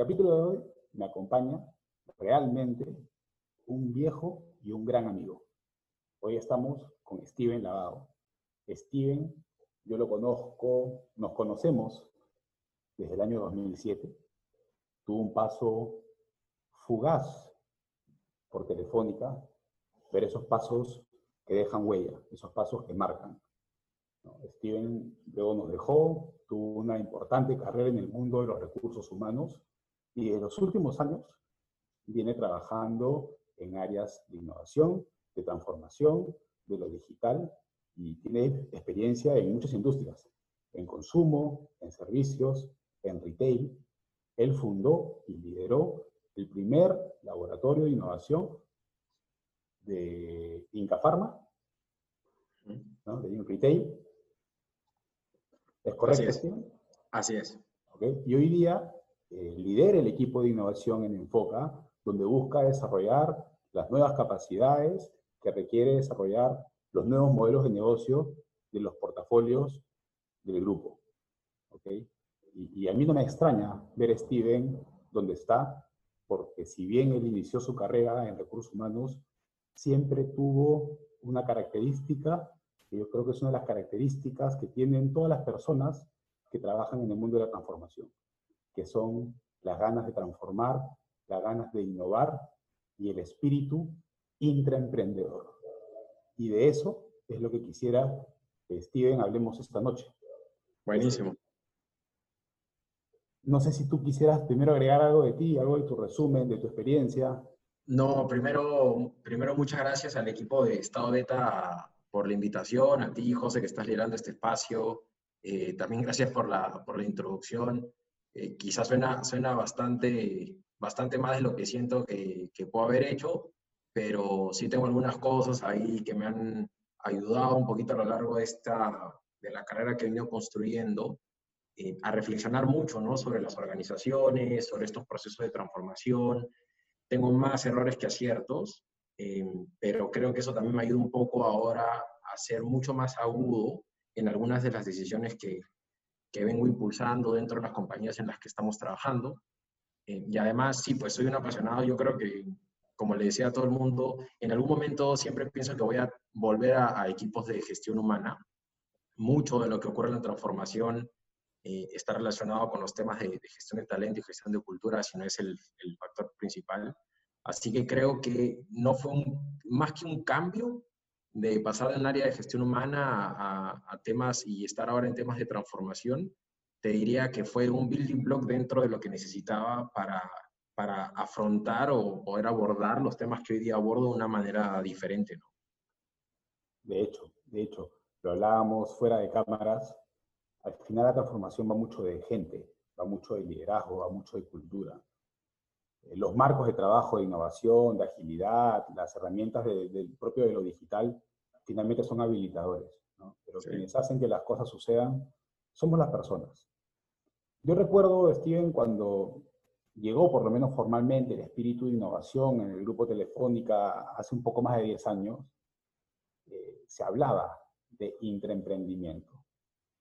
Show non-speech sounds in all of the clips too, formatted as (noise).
capítulo de hoy me acompaña realmente un viejo y un gran amigo. Hoy estamos con Steven Lavado. Steven, yo lo conozco, nos conocemos desde el año 2007. Tuvo un paso fugaz por Telefónica, ver esos pasos que dejan huella, esos pasos que marcan. Steven luego nos dejó, tuvo una importante carrera en el mundo de los recursos humanos y en los últimos años viene trabajando en áreas de innovación, de transformación, de lo digital y tiene experiencia en muchas industrias, en consumo, en servicios, en retail. Él fundó y lideró el primer laboratorio de innovación de Inca Pharma, ¿no? de Retail. ¿Es correcto? Así es. Así es. ¿Okay? Y hoy día eh, el equipo de innovación en Enfoca, donde busca desarrollar las nuevas capacidades que requiere desarrollar los nuevos modelos de negocio de los portafolios del grupo. ¿okay? Y, y, a mí no me extraña ver a Steven donde está, porque si bien él inició su carrera en recursos humanos, siempre tuvo una característica, que yo creo que es una de las características que tienen todas las personas que trabajan en el mundo de la transformación, que son las ganas de transformar, las ganas de innovar y el espíritu intraemprendedor. Y de eso es lo que quisiera que Steven hablemos esta noche. Buenísimo. No sé si tú quisieras primero agregar algo de ti, algo de tu resumen, de tu experiencia. No, primero, primero muchas gracias al equipo de Estado Beta por la invitación, a ti, José, que estás liderando este espacio. Eh, también gracias por la, por la introducción. Eh, quizás suena, suena bastante, bastante más de lo que siento que, que puedo haber hecho, pero sí tengo algunas cosas ahí que me han ayudado un poquito a lo largo de, esta, de la carrera que he venido construyendo eh, a reflexionar mucho ¿no? sobre las organizaciones, sobre estos procesos de transformación. Tengo más errores que aciertos, eh, pero creo que eso también me ayuda un poco ahora a ser mucho más agudo en algunas de las decisiones que, que vengo impulsando dentro de las compañías en las que estamos trabajando. Eh, y además, sí, pues soy un apasionado, yo creo que, como le decía a todo el mundo, en algún momento siempre pienso que voy a volver a, a equipos de gestión humana. Mucho de lo que ocurre en la transformación eh, está relacionado con los temas de, de, gestión de talento y gestión de cultura, si no es el, el, factor principal. Así que creo que no fue un, más que un cambio de pasar del área de gestión humana a, temas y estar ahora en temas de transformación, te diría que fue un building block dentro de lo que necesitaba para, para afrontar o poder abordar los temas que hoy día abordo de una manera diferente. ¿no? De hecho, de hecho, lo hablábamos fuera de cámaras, al final la transformación va mucho de gente, va mucho de liderazgo, va mucho de cultura. Eh, los marcos de trabajo, de innovación, de agilidad, las herramientas del de propio de lo digital, finalmente son habilitadores, ¿no? pero sí. quienes hacen que las cosas sucedan somos las personas. Yo recuerdo, Steven, cuando llegó por lo menos formalmente el espíritu de innovación en el grupo Telefónica hace un poco más de 10 años, eh, se hablaba de intraemprendimiento.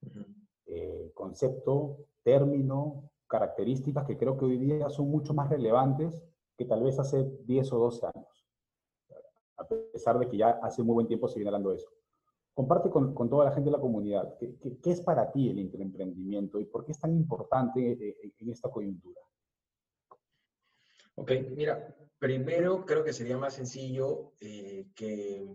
Uh -huh eh, concepto, término, características que creo que hoy día son mucho más relevantes que tal vez hace 10 o 12 años. A pesar de que ya hace muy buen tiempo se viene hablando de eso. Comparte con, con toda la gente de la comunidad. ¿Qué, qué, es para ti el emprendimiento y por qué es tan importante en, en esta coyuntura? Ok, mira, primero creo que sería más sencillo eh, que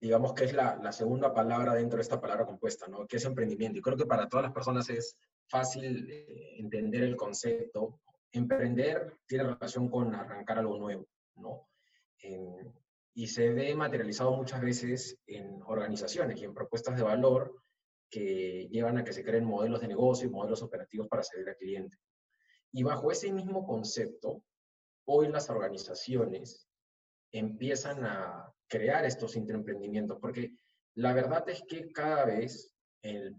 digamos que es la, la, segunda palabra dentro de esta palabra compuesta, ¿no? Que es emprendimiento. Y creo que para todas las personas es fácil eh, entender el concepto. Emprender tiene relación con arrancar algo nuevo, ¿no? Y se ve materializado muchas veces en organizaciones y en propuestas de valor que llevan a que se creen modelos de negocio y modelos operativos para servir al cliente. Y bajo ese mismo concepto, hoy las organizaciones empiezan a crear estos intraemprendimientos, porque la verdad es que cada vez,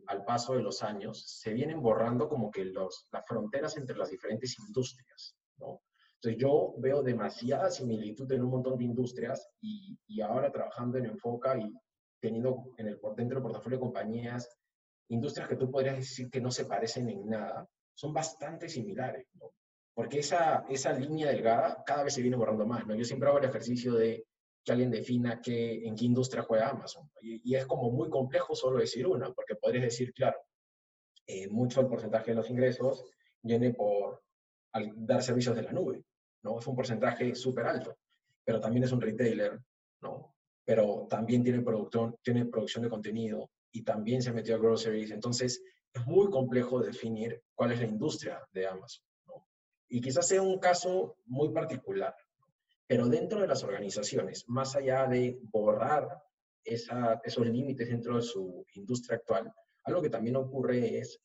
al paso de los años, se vienen borrando como que los, las fronteras entre las diferentes industrias, ¿no? Entonces yo veo demasiada similitud en un montón de industrias y, y ahora trabajando en Enfoca y teniendo en el, dentro del portafolio de compañías, industrias que tú podrías decir que no se parecen en nada, son bastante similares, ¿no? porque esa, esa línea delgada cada vez se viene borrando más, ¿no? Yo siempre hago el ejercicio de que alguien defina en qué industria juega Amazon. Y, es como muy complejo solo decir una, porque podrías decir, claro, eh, mucho el porcentaje de los ingresos viene por dar servicios de la nube, ¿no? Es un porcentaje súper alto, pero también es un retailer, ¿no? Pero también tiene tiene producción de contenido y también se metió a groceries. Entonces, es muy complejo definir cuál es la industria de Amazon, ¿no? Y quizás sea un caso muy particular, pero dentro de las organizaciones, más allá de borrar esos límites dentro de su industria actual, algo que también ocurre es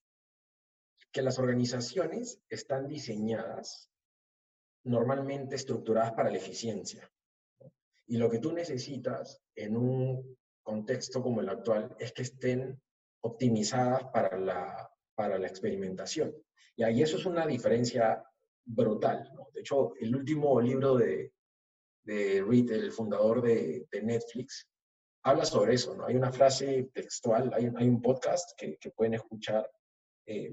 que las organizaciones están diseñadas normalmente estructuradas para la eficiencia. Y lo que tú necesitas en un contexto como el actual es que estén optimizadas para la, para la experimentación. Y ahí eso es una diferencia brutal. De hecho, el último libro de, de Reed, el fundador de, de, Netflix, habla sobre eso. ¿no? Hay una frase textual, hay, hay un podcast que, que pueden escuchar eh,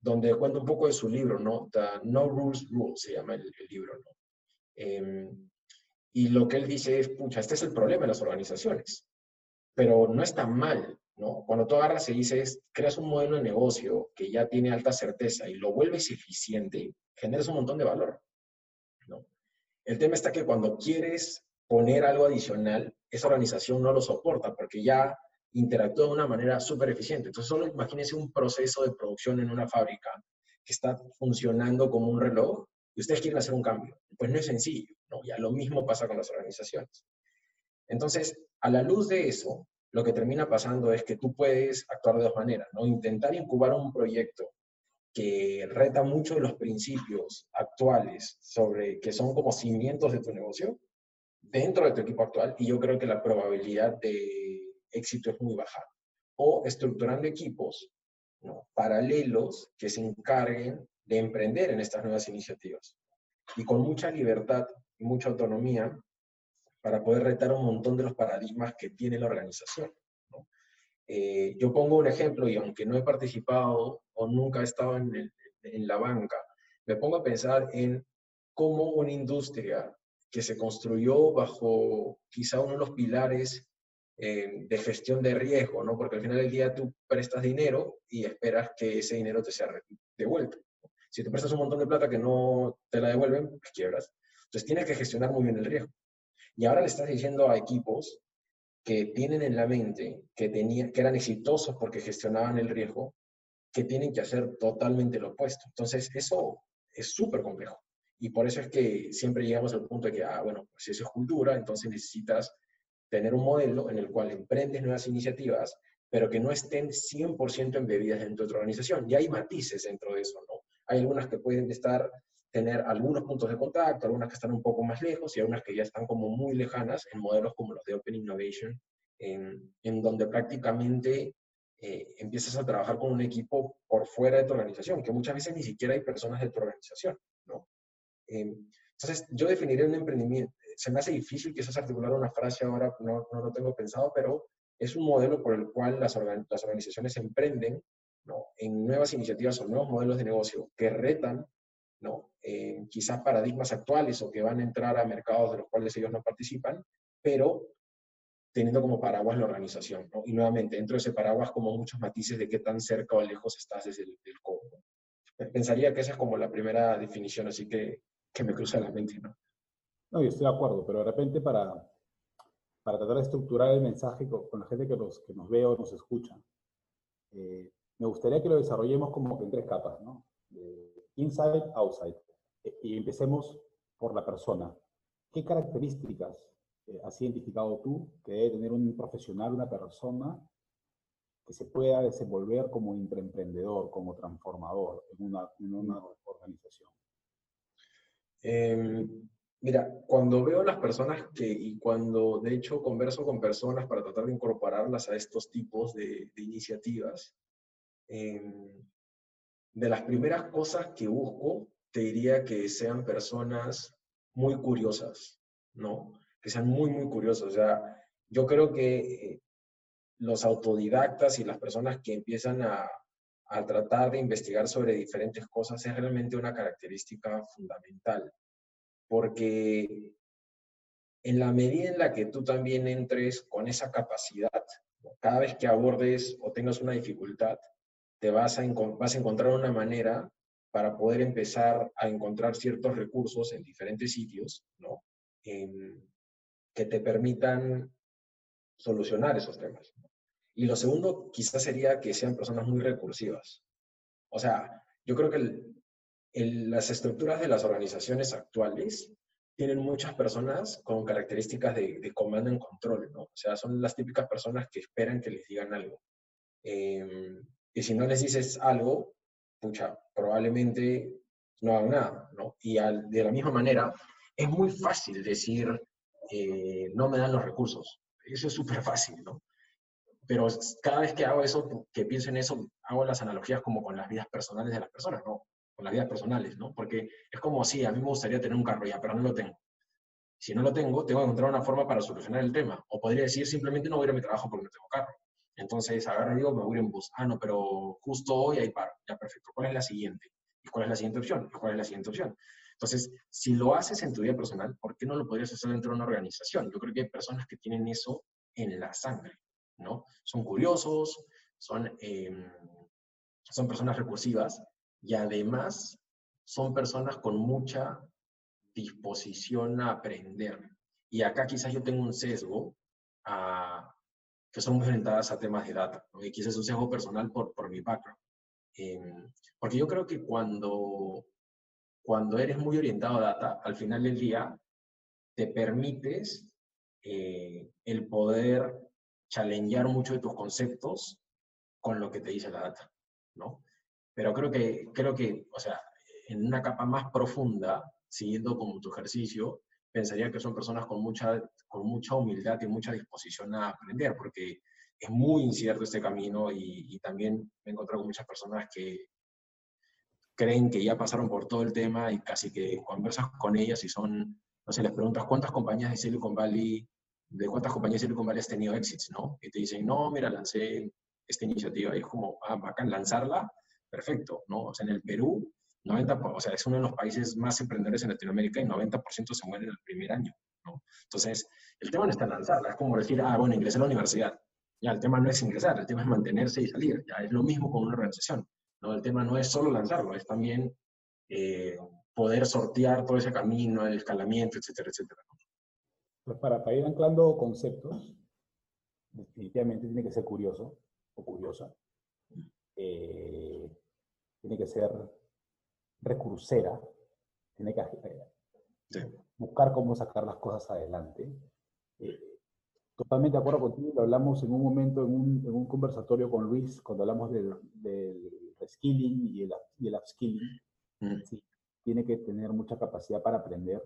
donde cuenta un poco de su libro, ¿no? The no Rules Rule se llama el, libro, ¿no? Em, y lo que él dice es, pucha, este es el problema de las organizaciones, pero no está mal, ¿no? Cuando tú agarras y dices, creas un modelo de negocio que ya tiene alta certeza y lo vuelves eficiente, generas un montón de valor. El tema está que cuando quieres poner algo adicional, esa organización no lo soporta porque ya interactúa de una manera súper eficiente. Entonces, solo imagínense un proceso de producción en una fábrica que está funcionando como un reloj y ustedes quieren hacer un cambio. Pues no es sencillo, ¿no? Ya lo mismo pasa con las organizaciones. Entonces, a la luz de eso, lo que termina pasando es que tú puedes actuar de dos maneras, ¿no? Intentar incubar un proyecto que reta mucho los principios actuales sobre que son como cimientos de tu negocio dentro de tu equipo actual y yo creo que la probabilidad de éxito es muy baja. O estructurando equipos paralelos que se encarguen de emprender en estas nuevas iniciativas. Y con mucha libertad y mucha autonomía para poder retar un montón de los paradigmas que tiene la organización. Eh, yo pongo un ejemplo y aunque no he participado o nunca he estado en, la banca, me pongo a pensar en cómo una industria que se construyó bajo quizá uno de los pilares eh, de gestión de riesgo, ¿no? Porque al final del día tú prestas dinero y esperas que ese dinero te sea devuelto. Si te prestas un montón de plata que no te la devuelven, pues quiebras. Entonces tienes que gestionar muy bien el riesgo. Y ahora le estás diciendo a equipos que tienen en la mente que, tenían, que eran exitosos porque gestionaban el riesgo, que tienen que hacer totalmente lo opuesto. Entonces, eso es súper complejo. Y por eso es que siempre llegamos al punto de que, ah, bueno, pues si eso es cultura, entonces necesitas tener un modelo en el cual emprendes nuevas iniciativas, pero que no estén 100% embebidas dentro de tu organización. Y hay matices dentro de eso, ¿no? Hay algunas que pueden estar, tener algunos puntos de contacto, algunas que están un poco más lejos y algunas que ya están como muy lejanas en modelos como los de Open Innovation, en, en donde prácticamente eh, empiezas a trabajar con un equipo por fuera de tu organización, que muchas veces ni siquiera hay personas de tu organización, ¿no? Eh, entonces, yo definiría un emprendimiento, se me hace difícil quizás articular una frase ahora, no, no lo tengo pensado, pero es un modelo por el cual las, las organizaciones emprenden ¿no? en nuevas iniciativas o nuevos modelos de negocio que retan ¿no? Eh, quizás paradigmas actuales o que van a entrar a mercados de los cuales ellos no participan, pero teniendo como paraguas la organización. ¿no? Y nuevamente, dentro de ese paraguas como muchos matices de qué tan cerca o lejos estás desde el, del Pensaría que esa es como la primera definición, así que, que me cruza la mente. ¿no? No, yo estoy de acuerdo, pero de repente para, para tratar de estructurar el mensaje con, la gente que nos, que nos ve o nos escucha, eh, me gustaría que lo desarrollemos como que en tres capas, ¿no? Inside, outside. E, y empecemos por la persona. ¿Qué características eh, has identificado tú que debe tener un profesional, una persona que se pueda desenvolver como emprendedor, como transformador en una, en una organización? Eh, Mira, cuando veo las personas que, y cuando de hecho converso con personas para tratar de incorporarlas a estos tipos de, iniciativas, em, de las primeras cosas que busco, te diría que sean personas muy curiosas, ¿no? Que sean muy, muy curiosas. O sea, yo creo que eh, los autodidactas y las personas que empiezan a, a tratar de investigar sobre diferentes cosas es realmente una característica fundamental, porque en la medida en la que tú también entres con esa capacidad, cada vez que abordes o tengas una dificultad, te vas a, vas a encontrar una manera para poder empezar a encontrar ciertos recursos en diferentes sitios, ¿no? que te permitan solucionar esos temas. Y lo segundo quizás sería que sean personas muy recursivas. O sea, yo creo que las estructuras de las organizaciones actuales tienen muchas personas con características de, comando en control, ¿no? O sea, son las típicas personas que esperan que les digan algo. Em, y si no les dices algo, pucha, probablemente no hagan nada, ¿no? Y de la misma manera, es muy fácil decir, eh, no me dan los recursos. Eso es súper fácil, ¿no? Pero cada vez que hago eso, que pienso en eso, hago las analogías como con las vidas personales de las personas, ¿no? Con las vidas personales, ¿no? Porque es como, si a mí me gustaría tener un carro ya, pero no lo tengo. Si no lo tengo, tengo que encontrar una forma para solucionar el tema. O podría decir, simplemente no voy a ir a mi trabajo porque no tengo carro. Entonces, agarro y digo, me voy en bus. Ah, no, pero justo hoy hay paro. Ya, perfecto. ¿Cuál es la siguiente? ¿Y cuál es la siguiente opción? ¿Y cuál es la siguiente opción? Entonces, si lo haces en tu vida personal, ¿por qué no lo podrías hacer dentro de una organización? Yo creo que hay personas que tienen eso en la sangre, ¿no? Son curiosos, son, em, son personas recursivas y además son personas con mucha disposición a aprender. Y acá quizás yo tengo un sesgo a, que son muy orientadas a temas de data, ¿no? y quizás es un sesgo personal por, por mi background. Em, porque yo creo que cuando cuando eres muy orientado a data, al final del día te permites eh, el poder challengear mucho de tus conceptos con lo que te dice la data, ¿no? Pero creo que, creo que, o sea, en una capa más profunda, siguiendo como tu ejercicio, pensaría que son personas con mucha, con mucha humildad y mucha disposición a aprender, porque es muy incierto este camino y, y también me he encontrado con muchas personas que creen que ya pasaron por todo el tema y casi que conversas con ellas y son, no sé, les preguntas cuántas compañías de Silicon Valley, de cuántas compañías de Silicon Valley has tenido éxitos, ¿no? Y te dicen, no, mira, lancé esta iniciativa y es como, ah, bacán, lanzarla, perfecto, ¿no? O sea, en el Perú, 90, o sea, es uno de los países más emprendedores en Latinoamérica y 90% se mueren en el primer año, ¿no? Entonces, el tema no está en lanzarla, es como decir, ah, bueno, ingresé a la universidad. Ya, el tema no es ingresar, el tema es mantenerse y salir. Ya, es lo mismo con una organización. ¿no? El tema no es solo lanzarlo, es también eh, poder sortear todo ese camino, el escalamiento, etcétera, etcétera. Pues para, ir anclando conceptos, definitivamente tiene que ser curioso o curiosa. Eh, tiene que ser recursera, tiene que eh, buscar cómo sacar las cosas adelante. totalmente de acuerdo contigo, lo hablamos en un momento en un, en un conversatorio con Luis, cuando hablamos del, del skilling y el, y el upskilling. Mm. tiene que tener mucha capacidad para aprender.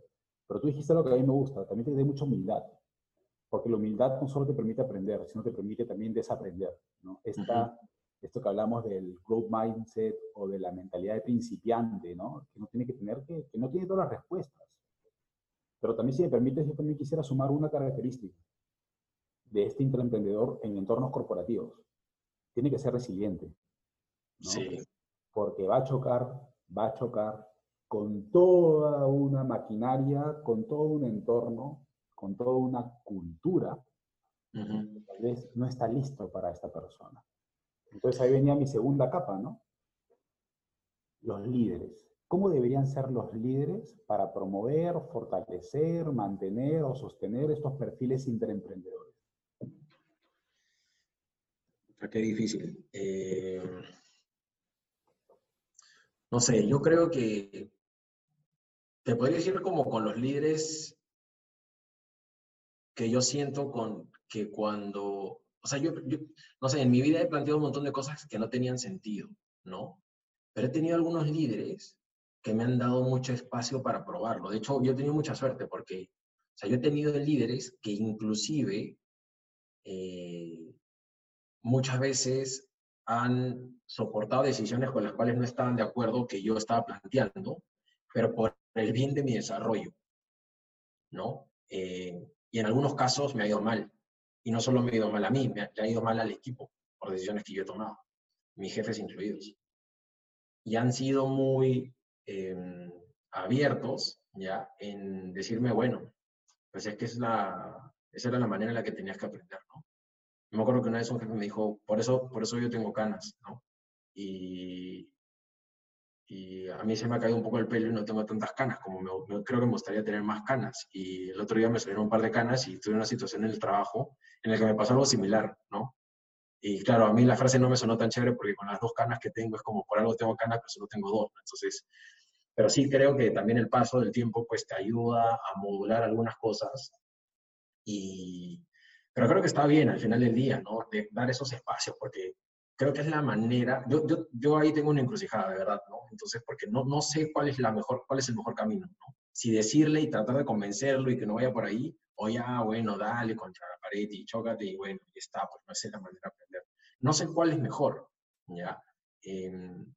Pero tú dijiste lo que a mí me gusta, también tiene mucha humildad. Porque la humildad no solo te permite aprender, sino te permite también desaprender. ¿no? Esta, Esto que hablamos del growth mindset o de la mentalidad de principiante, ¿no? que no tiene que tener, que, que no tiene todas las respuestas. Pero también, si me permites, yo también quisiera sumar una característica de este intraemprendedor en entornos corporativos. Tiene que ser resiliente. Sí. Porque va a chocar, va a chocar con toda una maquinaria, con todo un entorno, con toda una cultura, tal vez no está listo para esta persona. Entonces ahí venía mi segunda capa, ¿no? Los líderes. ¿Cómo deberían ser los líderes para promover, fortalecer, mantener o sostener estos perfiles interemprendedores? Qué difícil. Eh, no sé, yo creo que te podría decir como con los líderes que yo siento con que cuando, o sea, yo, no sé, en mi vida he planteado un montón de cosas que no tenían sentido, ¿no? Pero he tenido algunos líderes que me han dado mucho espacio para probarlo. De hecho, yo he tenido mucha suerte porque, o sea, yo he tenido líderes que inclusive eh, muchas veces han soportado decisiones con las cuales no estaban de acuerdo que yo estaba planteando, pero por el bien de mi desarrollo, ¿no? Eh, y en algunos casos me ha ido mal. Y no solo me ha ido mal a mí, me ha, ido mal al equipo por decisiones que yo he tomado. mis jefes incluidos. Y han sido muy em, abiertos, ¿ya? En decirme, bueno, pues es que es la, esa era la manera en la que tenías que aprender, ¿no? me acuerdo que una vez un jefe me dijo, por eso, por eso yo tengo canas, ¿no? Y, y a mí se me ha caído un poco el pelo y no tengo tantas canas, como creo que me gustaría tener más canas. Y el otro día me salieron un par de canas y tuve una situación en el trabajo en la que me pasó algo similar, ¿no? Y claro, a mí la frase no me sonó tan chévere porque con las dos canas que tengo es como por algo tengo canas, pero solo tengo dos. Entonces, pero sí creo que también el paso del tiempo pues te ayuda a modular algunas cosas y, pero creo que está bien al final del día, ¿no? De dar esos espacios, porque creo que es la manera, yo, yo, yo ahí tengo una encrucijada, de verdad, ¿no? Entonces, porque no, no sé cuál es, la mejor, cuál es el mejor camino, ¿no? Si decirle y tratar de convencerlo y que no vaya por ahí, o ya, bueno, dale contra la pared y chócate y bueno, y está, pues no es la manera de aprender. No sé cuál es mejor, ¿ya? Em,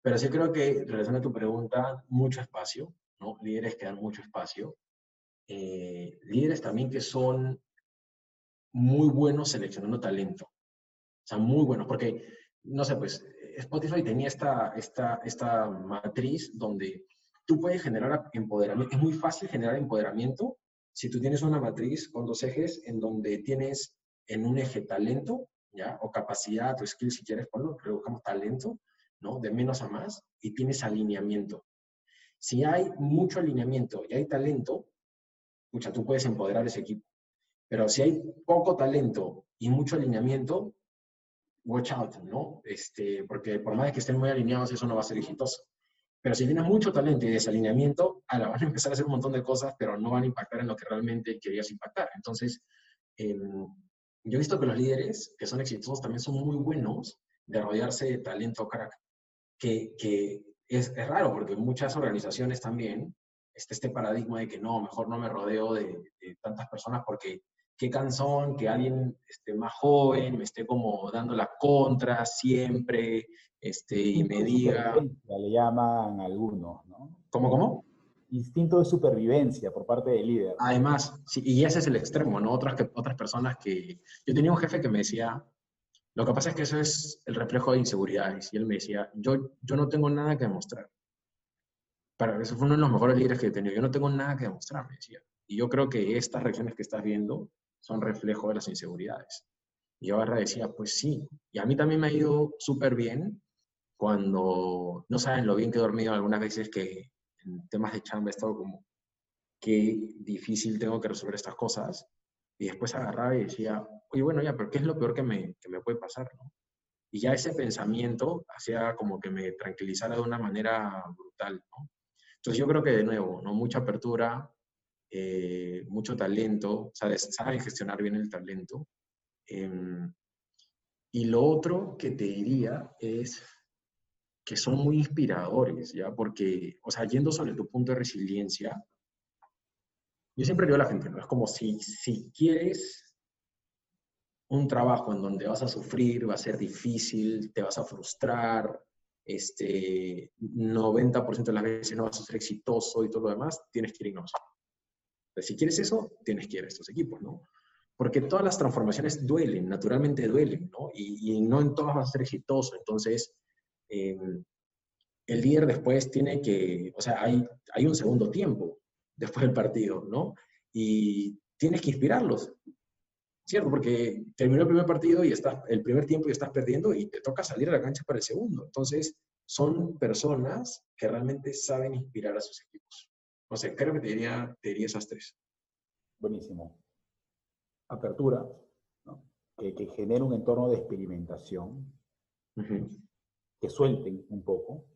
pero sí creo que, relación a tu pregunta, mucho espacio, ¿no? Líderes que dan mucho espacio. Eh, líderes también que son muy buenos seleccionando talento. O sea, muy buenos, porque, no sé, pues Spotify tenía esta, esta, esta matriz donde tú puedes generar empoderamiento. Es muy fácil generar empoderamiento si tú tienes una matriz con dos ejes en donde tienes en un eje talento, ¿ya? O capacidad o skill, si quieres ponlo, redujamos talento, ¿no? De menos a más, y tienes alineamiento. Si hay mucho alineamiento y hay talento, escucha, tú puedes empoderar ese equipo. Pero si hay poco talento y mucho alineamiento, watch out, ¿no? Este, porque por más que estén muy alineados, eso no va a ser exitoso. Pero si tienes mucho talento y desalineamiento, a la (laughs) van a empezar a hacer un montón de cosas, pero no van a impactar en lo que realmente querías impactar. Entonces, em, yo he visto que los líderes que son exitosos también son muy buenos de rodearse de talento crack, que, que es, es, raro porque muchas organizaciones también está este paradigma de que no, mejor no me rodeo de, de tantas personas porque qué cansón que alguien este, más joven me esté como dando la contra siempre este, y me diga... Le llaman algunos, ¿no? ¿Cómo, cómo? Instinto de supervivencia por parte del líder. Además, sí, y ese es el extremo, ¿no? Otras, que, otras personas que... Yo tenía un jefe que me decía, lo que pasa es que eso es el reflejo de inseguridades. Y él me decía, yo, yo no tengo nada que demostrar. Para eso fue uno de los mejores líderes que he tenido. Yo no tengo nada que demostrar, me decía. Y yo creo que estas reacciones que estás viendo son reflejo de las inseguridades. Y yo ahora decía, pues sí, y a mí también me ha ido súper bien cuando no saben lo bien que he dormido algunas veces que en temas de chamba he estado como, qué difícil tengo que resolver estas cosas. Y después agarraba y decía, oye, bueno, ya, pero ¿qué es lo peor que me, que me puede pasar? Y ya ese pensamiento hacía como que me tranquilizara de una manera brutal. Entonces yo creo que de nuevo, ¿no? mucha apertura, eh, mucho talento, saben gestionar bien el talento. Em, y lo otro que te diría es que son muy inspiradores, ¿ya? Porque, o sea, yendo sobre tu punto de resiliencia, yo siempre digo a la gente, ¿no? Es como si, si quieres un trabajo en donde vas a sufrir, va a ser difícil, te vas a frustrar, este, 90% de las veces no vas a ser exitoso y todo lo demás, tienes que ir a si quieres eso, tienes que ir a estos equipos, ¿no? Porque todas las transformaciones duelen, naturalmente duelen, ¿no? Y, no en todas vas a ser exitoso. Entonces, em, el líder después tiene que, o sea, hay, hay un segundo tiempo después del partido, ¿no? Y tienes que inspirarlos, ¿cierto? Porque terminó el primer partido y estás, el primer tiempo y estás perdiendo y te toca salir a la cancha para el segundo. Entonces, son personas que realmente saben inspirar a sus equipos. No sé, creo que te diría, esas tres. Buenísimo. Apertura, ¿no? que, que genere un entorno de experimentación, que suelten un poco.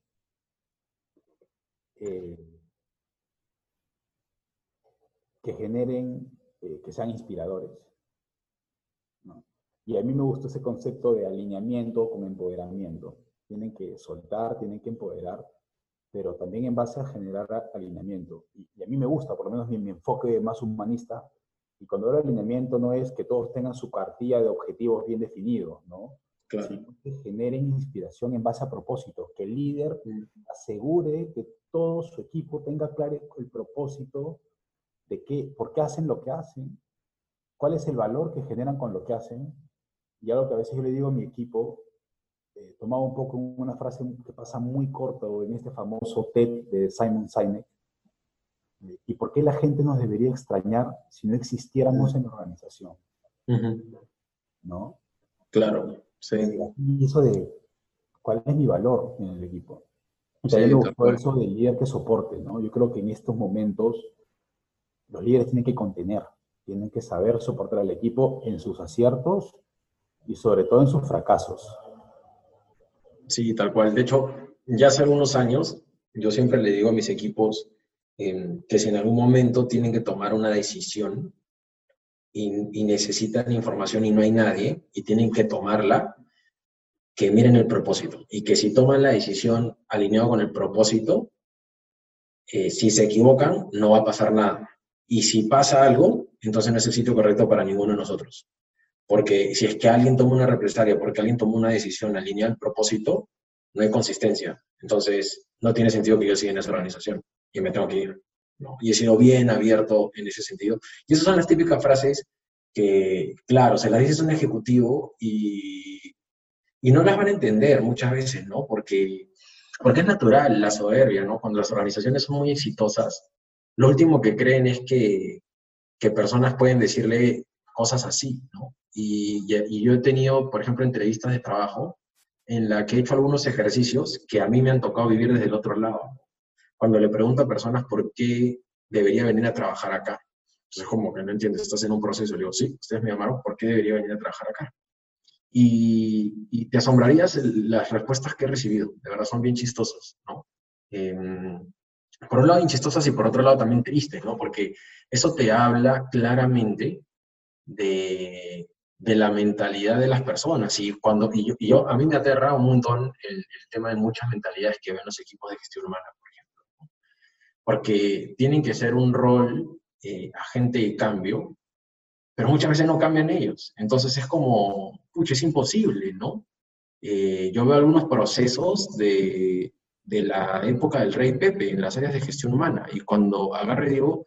Eh, que generen, eh, que sean inspiradores. Y a mí me gusta ese concepto de alineamiento con empoderamiento. Tienen que soltar, tienen que empoderar pero también en base a generar alineamiento. Y, a mí me gusta, por lo menos mi, mi, enfoque más humanista, y cuando hablo de alineamiento no es que todos tengan su cartilla de objetivos bien definidos, ¿no? Claro. Sino que generen inspiración en base a propósito, que el líder mm. asegure que todo su equipo tenga claro el propósito de qué, por qué hacen lo que hacen, cuál es el valor que generan con lo que hacen. Y algo que a veces yo le digo a mi equipo eh, tomaba un poco una frase que pasa muy corto en este famoso TED de Simon Sinek. ¿Y por qué la gente nos debería extrañar si no existiéramos en la organización? ¿No? Claro, sí. Y eso de cuál es mi valor en el equipo. O sea, sí, eso del líder que soporte, ¿no? Yo creo que en estos momentos los líderes tienen que contener, tienen que saber soportar al equipo en sus aciertos y sobre todo en sus fracasos. Sí, tal cual. De hecho, ya hace algunos años, yo siempre le digo a mis equipos eh, que si en algún momento tienen que tomar una decisión y, y, necesitan información y no hay nadie y tienen que tomarla, que miren el propósito y que si toman la decisión alineado con el propósito, eh, si se equivocan, no va a pasar nada. Y si pasa algo, entonces no es el sitio correcto para ninguno de nosotros. Porque si es que alguien toma una represalia, porque alguien toma una decisión alineada al propósito, no hay consistencia. Entonces, no tiene sentido que yo siga en esa organización y me tengo que ir. ¿no? Y he sido bien abierto en ese sentido. Y esas son las típicas frases que, claro, se las dices a un ejecutivo y, y no las van a entender muchas veces, ¿no? Porque, porque es natural la soberbia, ¿no? Cuando las organizaciones son muy exitosas, lo último que creen es que, que personas pueden decirle cosas así, ¿no? Y, y, yo he tenido, por ejemplo, entrevistas de trabajo en la que he hecho algunos ejercicios que a mí me han tocado vivir desde el otro lado. Cuando le pregunto a personas por qué debería venir a trabajar acá. Entonces, como que no entiendes, estás en un proceso. Le digo, sí, ustedes me llamaron, ¿por qué debería venir a trabajar acá? Y, y te asombrarías las respuestas que he recibido. De verdad, son bien chistosas, ¿no? Eh, por un lado bien chistosas y por otro lado también tristes, ¿no? Porque eso te habla claramente de, de la mentalidad de las personas. Y, cuando, y yo, a mí me aterra un montón el, tema de muchas mentalidades que ven los equipos de gestión humana, por ejemplo. Porque tienen que ser un rol eh, agente de cambio, pero muchas veces no cambian ellos. Entonces es como, pucha, es imposible, ¿no? Eh, yo veo algunos procesos de, de la época del rey Pepe en las áreas de gestión humana y cuando agarre digo,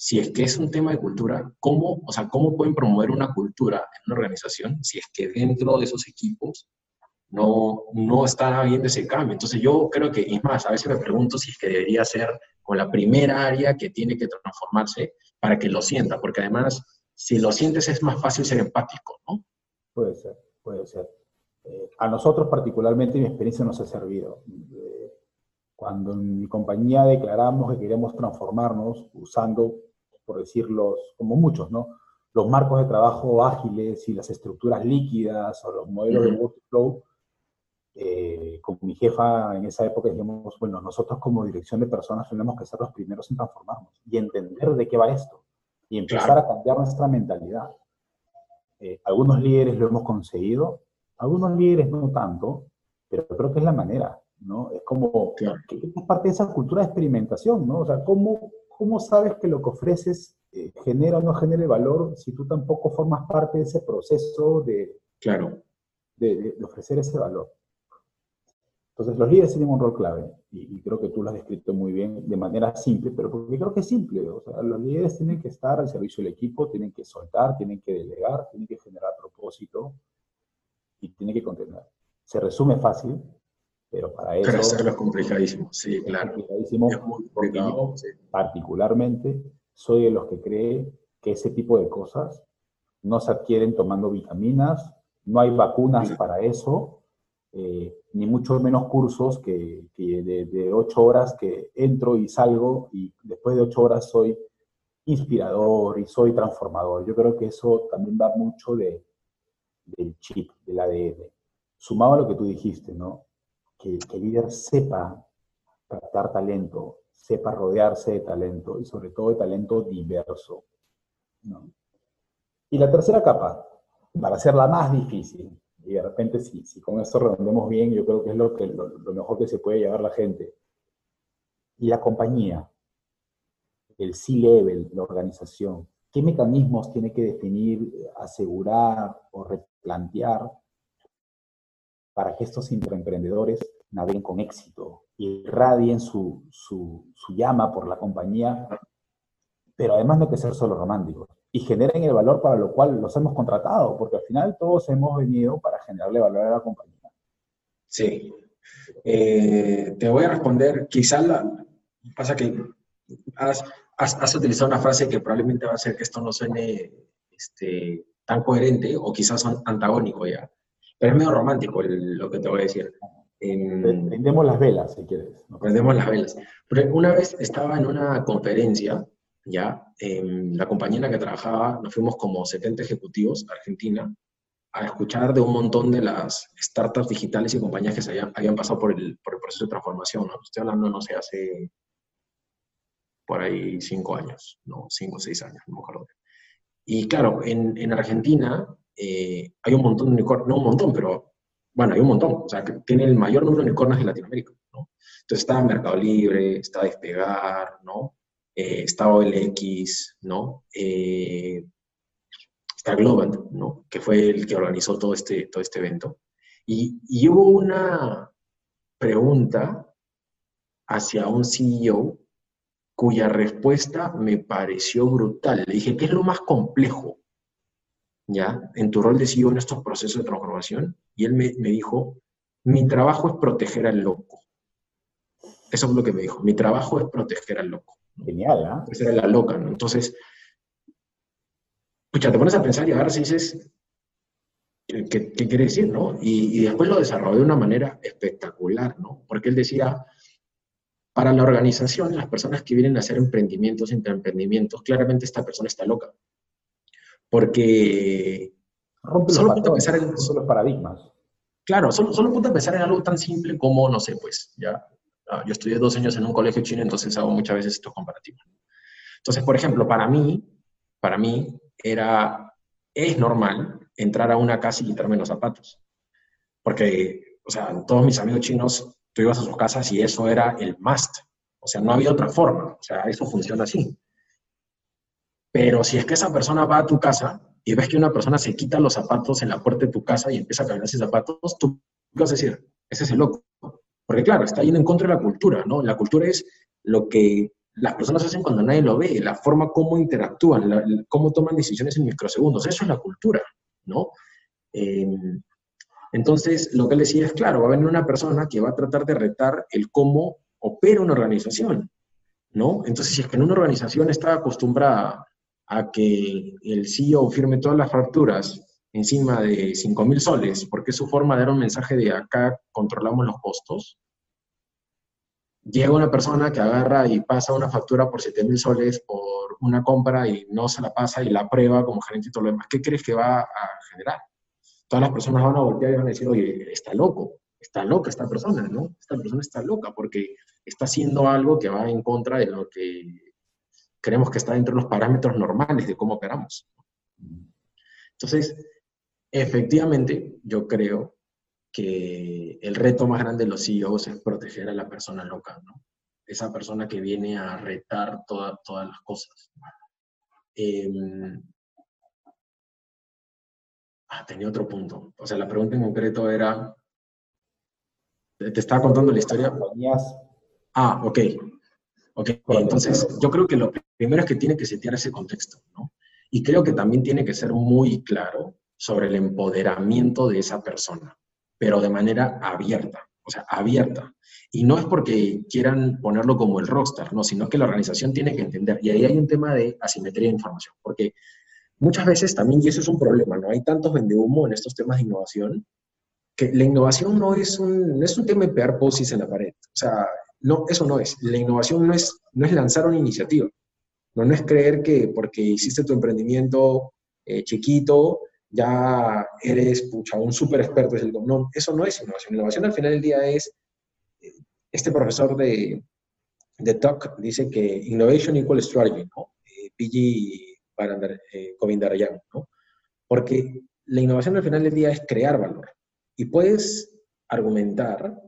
si es que es un tema de cultura, ¿cómo, o sea, ¿cómo pueden promover una cultura en una organización si es que dentro de esos equipos no, no está habiendo ese cambio? Entonces yo creo que, es más, a veces me pregunto si es que debería ser con la primera área que tiene que transformarse para que lo sienta, porque además, si lo sientes es más fácil ser empático, ¿no? Puede ser, puede ser. Eh, a nosotros particularmente mi experiencia nos ha servido. Eh, cuando en mi compañía declaramos que queríamos transformarnos usando por decirlos, como muchos, ¿no? Los marcos de trabajo ágiles y las estructuras líquidas o los modelos uh -huh. de workflow, eh, con mi jefa en esa época dijimos, bueno, nosotros como dirección de personas tenemos que ser los primeros en transformarnos y entender de qué va esto y empezar claro. a cambiar nuestra mentalidad. Eh, algunos líderes lo hemos conseguido, algunos líderes no tanto, pero creo que es la manera, ¿no? Es como claro. que es parte de esa cultura de experimentación, ¿no? O sea, ¿cómo, ¿cómo sabes que lo que ofreces eh, genera o no genera valor si tú tampoco formas parte de ese proceso de, claro. de, de, de ofrecer ese valor? Entonces, los líderes tienen un rol clave, y, y, creo que tú lo has descrito muy bien de manera simple, pero porque creo que es simple. O sea, los líderes tienen que estar al servicio del equipo, tienen que soltar, tienen que delegar, tienen que generar propósito y tienen que contener. Se resume fácil, pero para eso... Pero hacerlo es complicadísimo, sí, claro. Complicadísimo es muy complicado, sí. particularmente, soy de los que cree que ese tipo de cosas no se adquieren tomando vitaminas, no hay vacunas sí. para eso, eh, ni mucho menos cursos que, que de, de, ocho horas que entro y salgo y después de ocho horas soy inspirador y soy transformador. Yo creo que eso también va mucho de, del chip, del ADN. Sumado a lo que tú dijiste, ¿no? Que, el líder sepa captar talento, sepa rodearse de talento y sobre todo de talento diverso. Y la tercera capa, para hacerla más difícil, y de repente si, si con esto redondemos bien, yo creo que es lo, que, lo mejor que se puede llevar la gente. Y la compañía, el C-level, la organización, ¿qué mecanismos tiene que definir, asegurar o replantear para que estos intraemprendedores naveguen con éxito, irradien su, su, su llama por la compañía, pero además no hay que ser solo románticos y generen el valor para lo cual los hemos contratado, porque al final todos hemos venido para generarle valor a la compañía. Sí. Eh, te voy a responder, quizás la, pasa que has, has, utilizado una frase que probablemente va a hacer que esto no suene este, tan coherente o quizás antagónico ya. Pero es medio romántico lo que te voy a decir. prendemos las velas, si quieres. Prendemos las velas. Pero una vez estaba en una conferencia, ya, en la compañía en la que trabajaba, nos fuimos como 70 ejecutivos a Argentina a escuchar de un montón de las startups digitales y compañías que se habían, habían pasado por el, por el, proceso de transformación. ¿no? Estoy hablando, no sé, hace por ahí cinco años, no, cinco o seis años, no me acuerdo. Y claro, en, en Argentina eh, hay un montón de unicornios, no un montón, pero bueno, hay un montón, o sea, que tiene el mayor número de unicornios de Latinoamérica, ¿no? Entonces está Mercado Libre, está Despegar, ¿no? Eh, está OLX, ¿no? Eh, está Globant, ¿no? Que fue el que organizó todo este, todo este evento. Y, y hubo una pregunta hacia un CEO cuya respuesta me pareció brutal. Le dije, ¿qué es lo más complejo? ¿Ya? En tu rol de CEO en estos procesos de transformación. Y él me, dijo, mi trabajo es proteger al loco. Eso es lo que me dijo. Mi trabajo es proteger al loco. Genial, ¿ah? ¿eh? Esa era la loca, ¿no? Entonces, pucha, te pones a pensar y ahora si dices, ¿qué, qué quiere decir, no? Y, y, después lo desarrolló de una manera espectacular, ¿no? Porque él decía, para la organización, las personas que vienen a hacer emprendimientos, emprendimientos, claramente esta persona está loca. Porque Rompe solo ponte pensar en los paradigmas. Claro, solo, solo ponte a pensar en algo tan simple como, no sé, pues, ya, ah, yo estudié dos años en un colegio chino, entonces hago muchas veces estos comparativos. Entonces, por ejemplo, para mí, para mí era, es normal entrar a una casa y quitarme los zapatos. Porque, o sea, todos mis amigos chinos tú ibas a sus casas y eso era el must. O sea, no había otra forma. O sea, eso funciona así. Pero si es que esa persona va a tu casa y ves que una persona se quita los zapatos en la puerta de tu casa y empieza a caminar sin zapatos, tú vas a decir, ese es el loco. Porque claro, está yendo en contra de la cultura, ¿no? La cultura es lo que las personas hacen cuando nadie lo ve, la forma como interactúan, cómo toman decisiones en microsegundos. Eso es la cultura, ¿no? Eh, entonces, lo que él decía es, claro, va a venir una persona que va a tratar de retar el cómo opera una organización, ¿no? Entonces, si es que en una organización está acostumbrada a que el CEO firme todas las facturas encima de 5 mil soles, porque es su forma de dar un mensaje de acá controlamos los costos, llega una persona que agarra y pasa una factura por 7 mil soles por una compra y no se la pasa y la prueba como gerente y todo lo demás, ¿qué crees que va a generar? todas las personas van a voltear y van a decir, oye, está loco, está loca esta persona, ¿no? Esta persona está loca porque está haciendo algo que va en contra de lo que creemos que está dentro de los parámetros normales de cómo operamos. Entonces, efectivamente, yo creo que el reto más grande de los CEOs es proteger a la persona loca, ¿no? Esa persona que viene a retar todas las cosas. Eh, Ah, tenía otro punto. O sea, la pregunta en concreto era, te estaba contando la historia. Ah, ok. Ok, entonces yo creo que lo primero es que tiene que setear ese contexto, ¿no? Y creo que también tiene que ser muy claro sobre el empoderamiento de esa persona, pero de manera abierta, o sea, abierta. Y no es porque quieran ponerlo como el rockstar, no, sino que la organización tiene que entender. Y ahí hay un tema de asimetría de información, porque muchas veces también, y eso es un problema, ¿no? Hay tantos humo en estos temas de innovación, que la innovación no es un, no es un tema de pegar posis en la pared. O sea, no, eso no es. La innovación no es, no es lanzar una iniciativa. No, no es creer que porque hiciste tu emprendimiento eh, chiquito, ya eres pucha, un súper experto. No, eso no es innovación. Innovación al final del día es, eh, este profesor de, de TOC dice que innovation equal strategy, ¿no? Eh, PG para eh, ¿no? Porque la innovación al final del día es crear valor. Y puedes argumentar,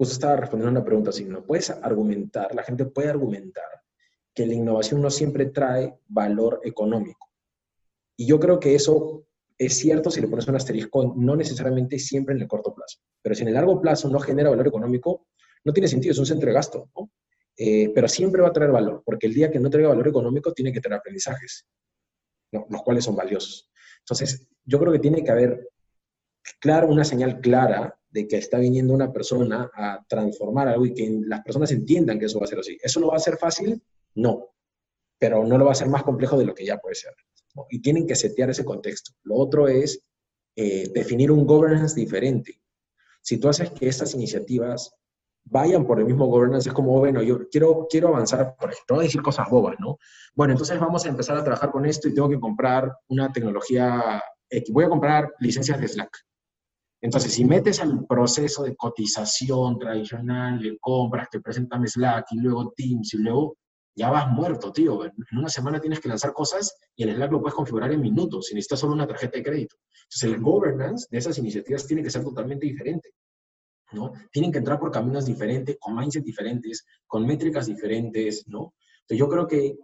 pues estaba respondiendo a una pregunta así, ¿no? Puedes argumentar, la gente puede argumentar que la innovación no siempre trae valor económico. Y yo creo que eso es cierto si le pones un asterisco, no necesariamente siempre en el corto plazo. Pero si en el largo plazo no genera valor económico, no tiene sentido, es un centro de gasto, ¿no? Eh, pero siempre va a traer valor, porque el día que no traiga valor económico tiene que tener aprendizajes, los cuales son valiosos. Entonces, yo creo que tiene que haber, claro, una señal clara de que está viniendo una persona a transformar algo y que las personas entiendan que eso va a ser así. ¿Eso lo va a hacer fácil? No, pero no lo va a hacer más complejo de lo que ya puede ser. Y tienen que setear ese contexto. Lo otro es eh, definir un governance diferente. Si tú haces que estas iniciativas vayan por el mismo governance, es como, bueno, yo quiero, quiero avanzar, por ejemplo, voy decir cosas bobas, ¿no? Bueno, entonces vamos a empezar a trabajar con esto y tengo que comprar una tecnología X. Voy a comprar licencias de Slack. Entonces, si metes al proceso de cotización tradicional, de compras, que presentan Slack y luego Teams y luego ya vas muerto, tío. En una semana tienes que lanzar cosas y el Slack lo puedes configurar en minutos, si necesitas solo una tarjeta de crédito. Entonces, el governance de esas iniciativas tiene que ser totalmente diferente. ¿no? Tienen que entrar por caminos diferentes, con mindset diferentes, con métricas diferentes, ¿no? Entonces, yo creo que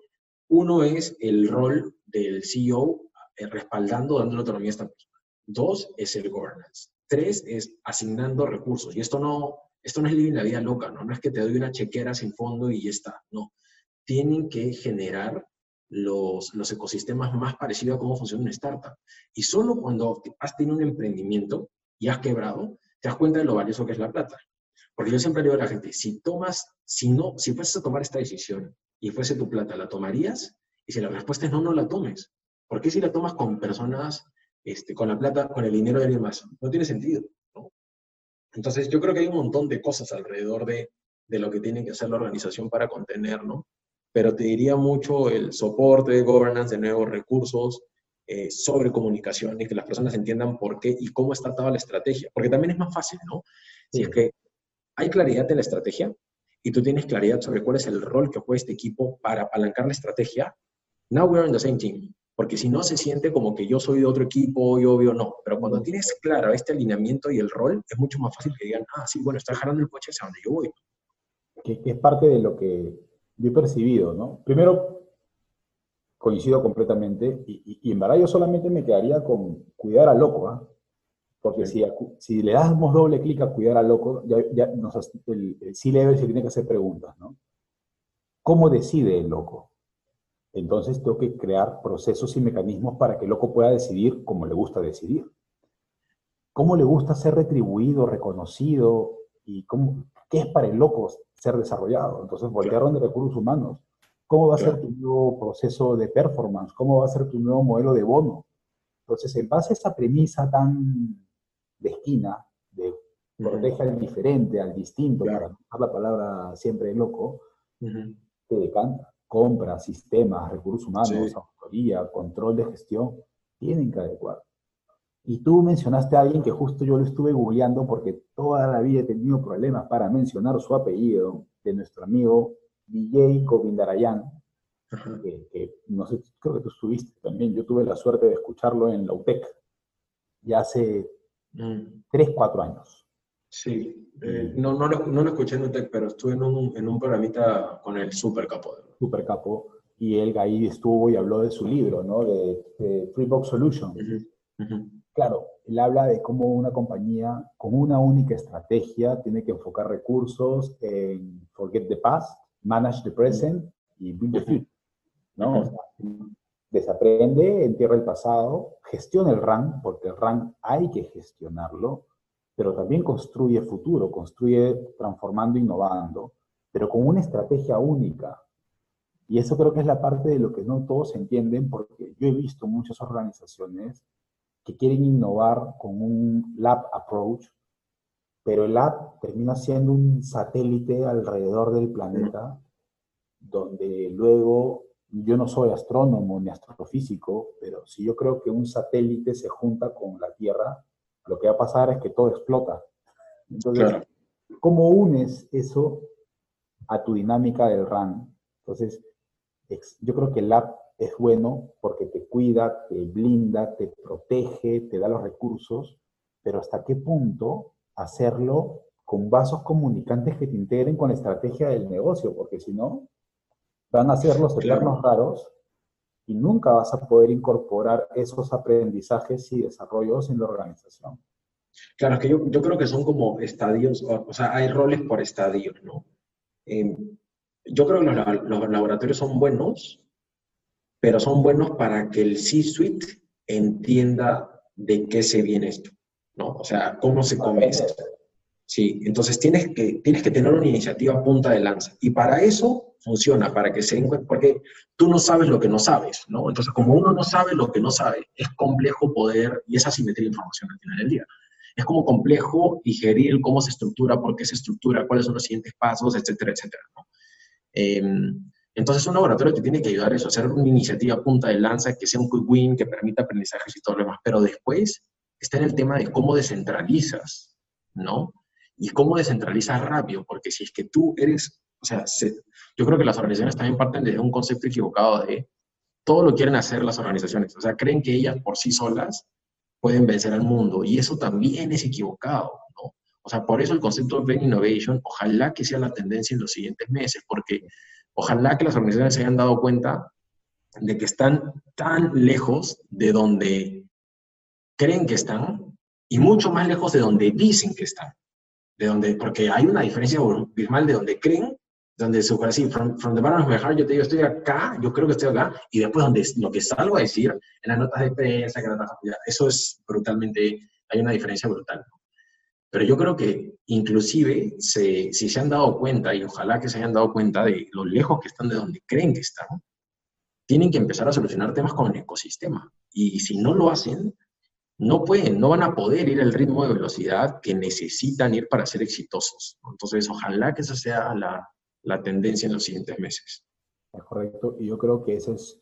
uno es el rol del CEO eh, respaldando, dando autonomía a esta persona. Dos es el governance. Tres es asignando recursos. Y esto no, esto no es vivir la vida loca, ¿no? No es que te doy una chequera sin fondo y ya está. No. Tienen que generar los, los ecosistemas más parecidos a cómo funciona una startup. Y solo cuando has tenido un emprendimiento y has quebrado, te das cuenta de lo valioso que es la plata. Porque yo siempre le digo a la gente, si tomas, si no, si fueses a tomar esta decisión y fuese tu plata, ¿la tomarías? Y si la respuesta es no, no la tomes. ¿Por qué si la tomas con personas este, con la plata, con el dinero de alguien más. No tiene sentido. ¿no? Entonces, yo creo que hay un montón de cosas alrededor de, de, lo que tiene que hacer la organización para contener, ¿no? Pero te diría mucho el soporte, governance, de nuevos recursos, eh, sobre comunicación y que las personas entiendan por qué y cómo está toda la estrategia. Porque también es más fácil, ¿no? Si es que hay claridad en la estrategia y tú tienes claridad sobre cuál es el rol que juega este equipo para apalancar la estrategia, now we're on the same team porque si no se siente como que yo soy de otro equipo y obvio no. Pero cuando tienes claro este alineamiento y el rol, es mucho más fácil que digan, ah, sí, bueno, está jalando el coche hacia donde yo voy. Que, es parte de lo que yo he percibido, ¿no? Primero, coincido completamente y, y, en verdad yo solamente me quedaría con cuidar al loco, ¿ah? Porque si, si, le damos doble clic a cuidar al loco, ya, ya nos, el, el C-Level se tiene que hacer preguntas, ¿no? ¿Cómo decide el loco? Entonces tengo que crear procesos y mecanismos para que el loco pueda decidir como le gusta decidir. ¿Cómo le gusta ser retribuido, reconocido? ¿Y cómo, qué es para el loco ser desarrollado? Entonces, voltearon de recursos humanos. ¿Cómo va a ser tu nuevo proceso de performance? ¿Cómo va a ser tu nuevo modelo de bono? Entonces, en base a esa premisa tan de esquina, de proteger al diferente, al distinto, para usar la palabra siempre loco, te decanta compra, sistemas, recursos humanos, auditoría, control de gestión, tienen que adecuar. Y tú mencionaste a alguien que justo yo lo estuve googleando porque toda la vida he tenido problemas para mencionar su apellido, de nuestro amigo DJ Govindarayan, que, no sé, creo que tú estuviste también, yo tuve la suerte de escucharlo en la UTEC ya hace mm. 3, 4 años. Sí, eh, no, no, lo, no, lo, escuché en UTEC, pero estuve en un, en un programita con el Super Capo. Super Capo, y él ahí estuvo y habló de su libro, ¿no? De, Freebox Solution. Claro, él habla de cómo una compañía con una única estrategia tiene que enfocar recursos en Forget the Past, Manage the Present y Build the Future, ¿no? desaprende, entierra el pasado, gestiona el RAN, porque el RAN hay que gestionarlo, pero también construye futuro, construye transformando, innovando, pero con una estrategia única. Y eso creo que es la parte de lo que no todos entienden, porque yo he visto muchas organizaciones que quieren innovar con un lab approach, pero el lab termina siendo un satélite alrededor del planeta, donde luego yo no soy astrónomo ni astrofísico, pero si yo creo que un satélite se junta con la Tierra, lo que va a pasar es que todo explota. Entonces, ¿cómo unes eso a tu dinámica del RAN? Entonces, yo creo que el app es bueno porque te cuida, te blinda, te protege, te da los recursos, pero ¿hasta qué punto hacerlo con vasos comunicantes que te integren con la estrategia del negocio? Porque si no, van a ser los eternos raros y nunca vas a poder incorporar esos aprendizajes y desarrollos en la organización. Claro, es que yo, yo creo que son como estadios, o, sea, hay roles por estadios, ¿no? Eh, yo creo que los, los, laboratorios son buenos, pero son buenos para que el C-suite entienda de qué se viene esto, ¿no? O sea, cómo se come esto. Sí, entonces tienes que, tienes que tener una iniciativa punta de lanza. Y para eso funciona, para que se encuentre, porque tú no sabes lo que no sabes, ¿no? Entonces, como uno no sabe lo que no sabe, es complejo poder, y esa simetría de información al final del día, es como complejo digerir cómo se estructura, por qué se estructura, cuáles son los siguientes pasos, etcétera, etcétera, ¿no? Em, entonces, un laboratorio te tiene que ayudar a eso, hacer una iniciativa punta de lanza que sea un quick win, que permita aprendizajes y todo lo demás. Pero después está en el tema de cómo descentralizas, ¿no? y cómo descentralizar rápido, porque si es que tú eres, o sea, yo creo que las organizaciones también parten de un concepto equivocado de todo lo quieren hacer las organizaciones, o sea, creen que ellas por sí solas pueden vencer al mundo, y eso también es equivocado, ¿no? O sea, por eso el concepto de Innovation, ojalá que sea la tendencia en los siguientes meses, porque ojalá que las organizaciones se hayan dado cuenta de que están tan lejos de donde creen que están y mucho más lejos de donde dicen que están de donde, porque hay una diferencia abismal de donde creen, donde su así, from, from the bottom of my heart, yo te digo, estoy acá, yo creo que estoy acá, y después donde lo que salgo a decir en las notas de prensa, que eso es brutalmente, hay una diferencia brutal. Pero yo creo que inclusive si se han dado cuenta, y ojalá que se hayan dado cuenta de lo lejos que están de donde creen que están, tienen que empezar a solucionar temas con el ecosistema. Y si no lo hacen, no pueden, no van a poder ir al ritmo de velocidad que necesitan ir para ser exitosos. Entonces, ojalá que esa sea la, tendencia en los siguientes meses. Es correcto, y yo creo que esa es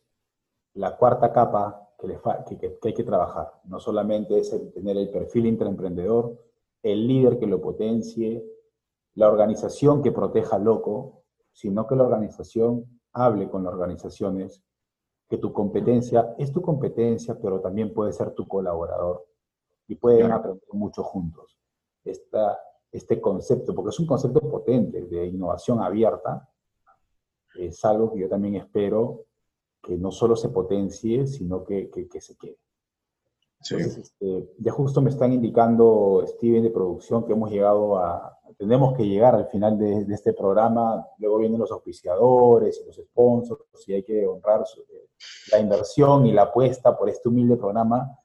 la cuarta capa que, que, hay que trabajar. No solamente es tener el perfil intraemprendedor, el líder que lo potencie, la organización que proteja al loco, sino que la organización hable con las organizaciones que tu competencia es tu competencia, pero también puede ser tu colaborador y pueden aprender mucho juntos. Esta, este concepto, porque es un concepto potente de innovación abierta, es algo que yo también espero que no solo se potencie, sino que, que, se quede. Sí. Este, ya justo me están indicando, Steven, de producción, que hemos llegado a, tenemos que llegar al final de, de este programa, luego vienen los auspiciadores y los sponsors, y hay que honrar su, la inversión y la apuesta por este humilde programa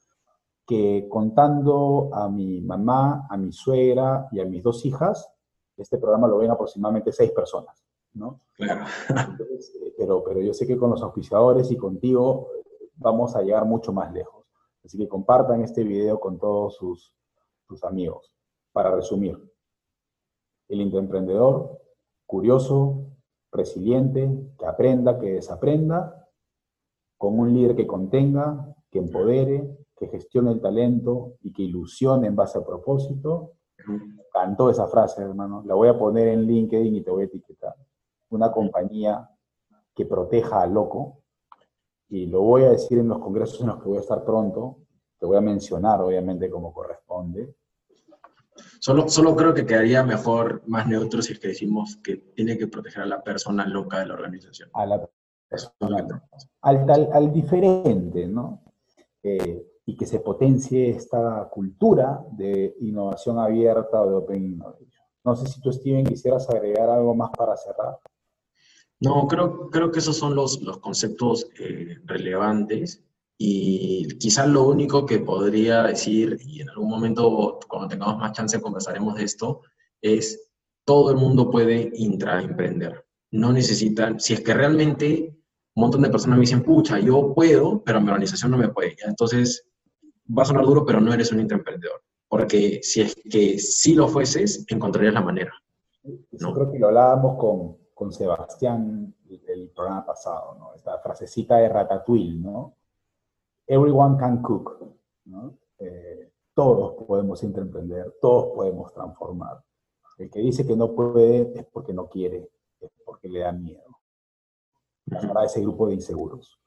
que contando a mi mamá, a mi suegra y a mis dos hijas, este programa lo ven aproximadamente seis personas, ¿no? Claro. Eh, pero, pero yo sé que con los auspiciadores y contigo vamos a llegar mucho más lejos. Así que compartan este video con todos sus, sus amigos. Para resumir, el intraemprendedor, curioso, resiliente, que aprenda, que desaprenda con un líder que contenga, que empodere, que gestione el talento y que ilusione en base a propósito. Cantó esa frase, hermano. La voy a poner en LinkedIn y te voy a etiquetar. Una compañía que proteja al loco. Y lo voy a decir en los congresos en los que voy a estar pronto. Te voy a mencionar, obviamente, como corresponde. Solo, solo creo que quedaría mejor, más neutro, si es que decimos que tiene que proteger a la persona loca de la organización. A la al, al, diferente, ¿no? Eh, y que se potencie esta cultura de innovación abierta o de Open Innovation. No sé si tú, Steven, quisieras agregar algo más para cerrar. No, creo, creo que esos son los, los conceptos eh, relevantes y quizás lo único que podría decir, y en algún momento cuando tengamos más chance conversaremos de esto, es todo el mundo puede intraemprender. No necesitan, si es que realmente un montón de personas me dicen, pucha, yo puedo, pero mi organización no me puede. Entonces, va a sonar duro, pero no eres un intraemprendedor. Porque si es que sí lo fueses, encontrarías la manera. Yo creo que lo hablábamos con, con Sebastián el programa pasado, ¿no? Esta frasecita de Ratatouille, ¿no? Everyone can cook, ¿no? Eh, todos podemos intraemprender, todos podemos transformar. El que dice que no puede es porque no quiere, es porque le da miedo para ese grupo de inseguros.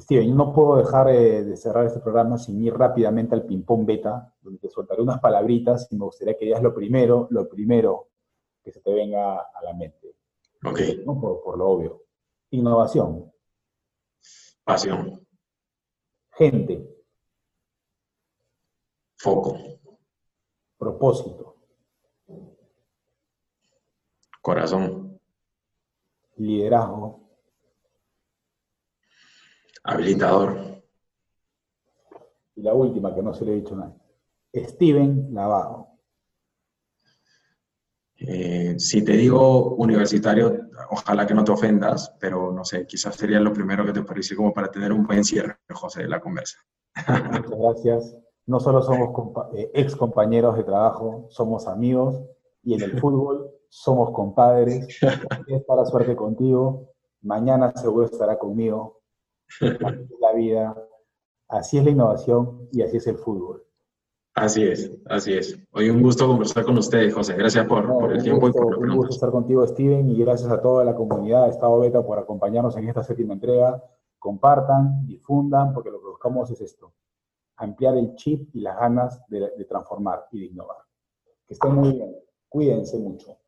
Steven, yo no puedo dejar eh, de cerrar este programa sin ir rápidamente al ping-pong beta, donde te soltaré unas palabritas y me gustaría que digas lo primero, lo primero que se te venga a la mente. Ok. Por, por lo obvio. Innovación. Pasión. Gente. Foco. Propósito. Corazón. Liderazgo. Habilitador. Y la última, que no se le he dicho nada. Steven Lavado. Eh, si te digo universitario, ojalá que no te ofendas, pero no sé, quizás sería lo primero que te parece como para tener un buen cierre, José, de la conversa. Muchas gracias. No solo somos eh, ex compañeros de trabajo, somos amigos y en el (laughs) fútbol somos compadres. (laughs) Es para suerte contigo. Mañana seguro estará conmigo. (laughs) La vida, así es la innovación y así es el fútbol. Así es, así es. Hoy un gusto conversar con ustedes, José. Gracias por, por el tiempo y por Un gusto estar contigo, Steven, y gracias a toda la comunidad de Estado Beta por acompañarnos en esta séptima entrega. Compartan, difundan, porque lo que buscamos es esto, ampliar el chip y las ganas de, de transformar y de innovar. Que estén muy bien. Cuídense mucho.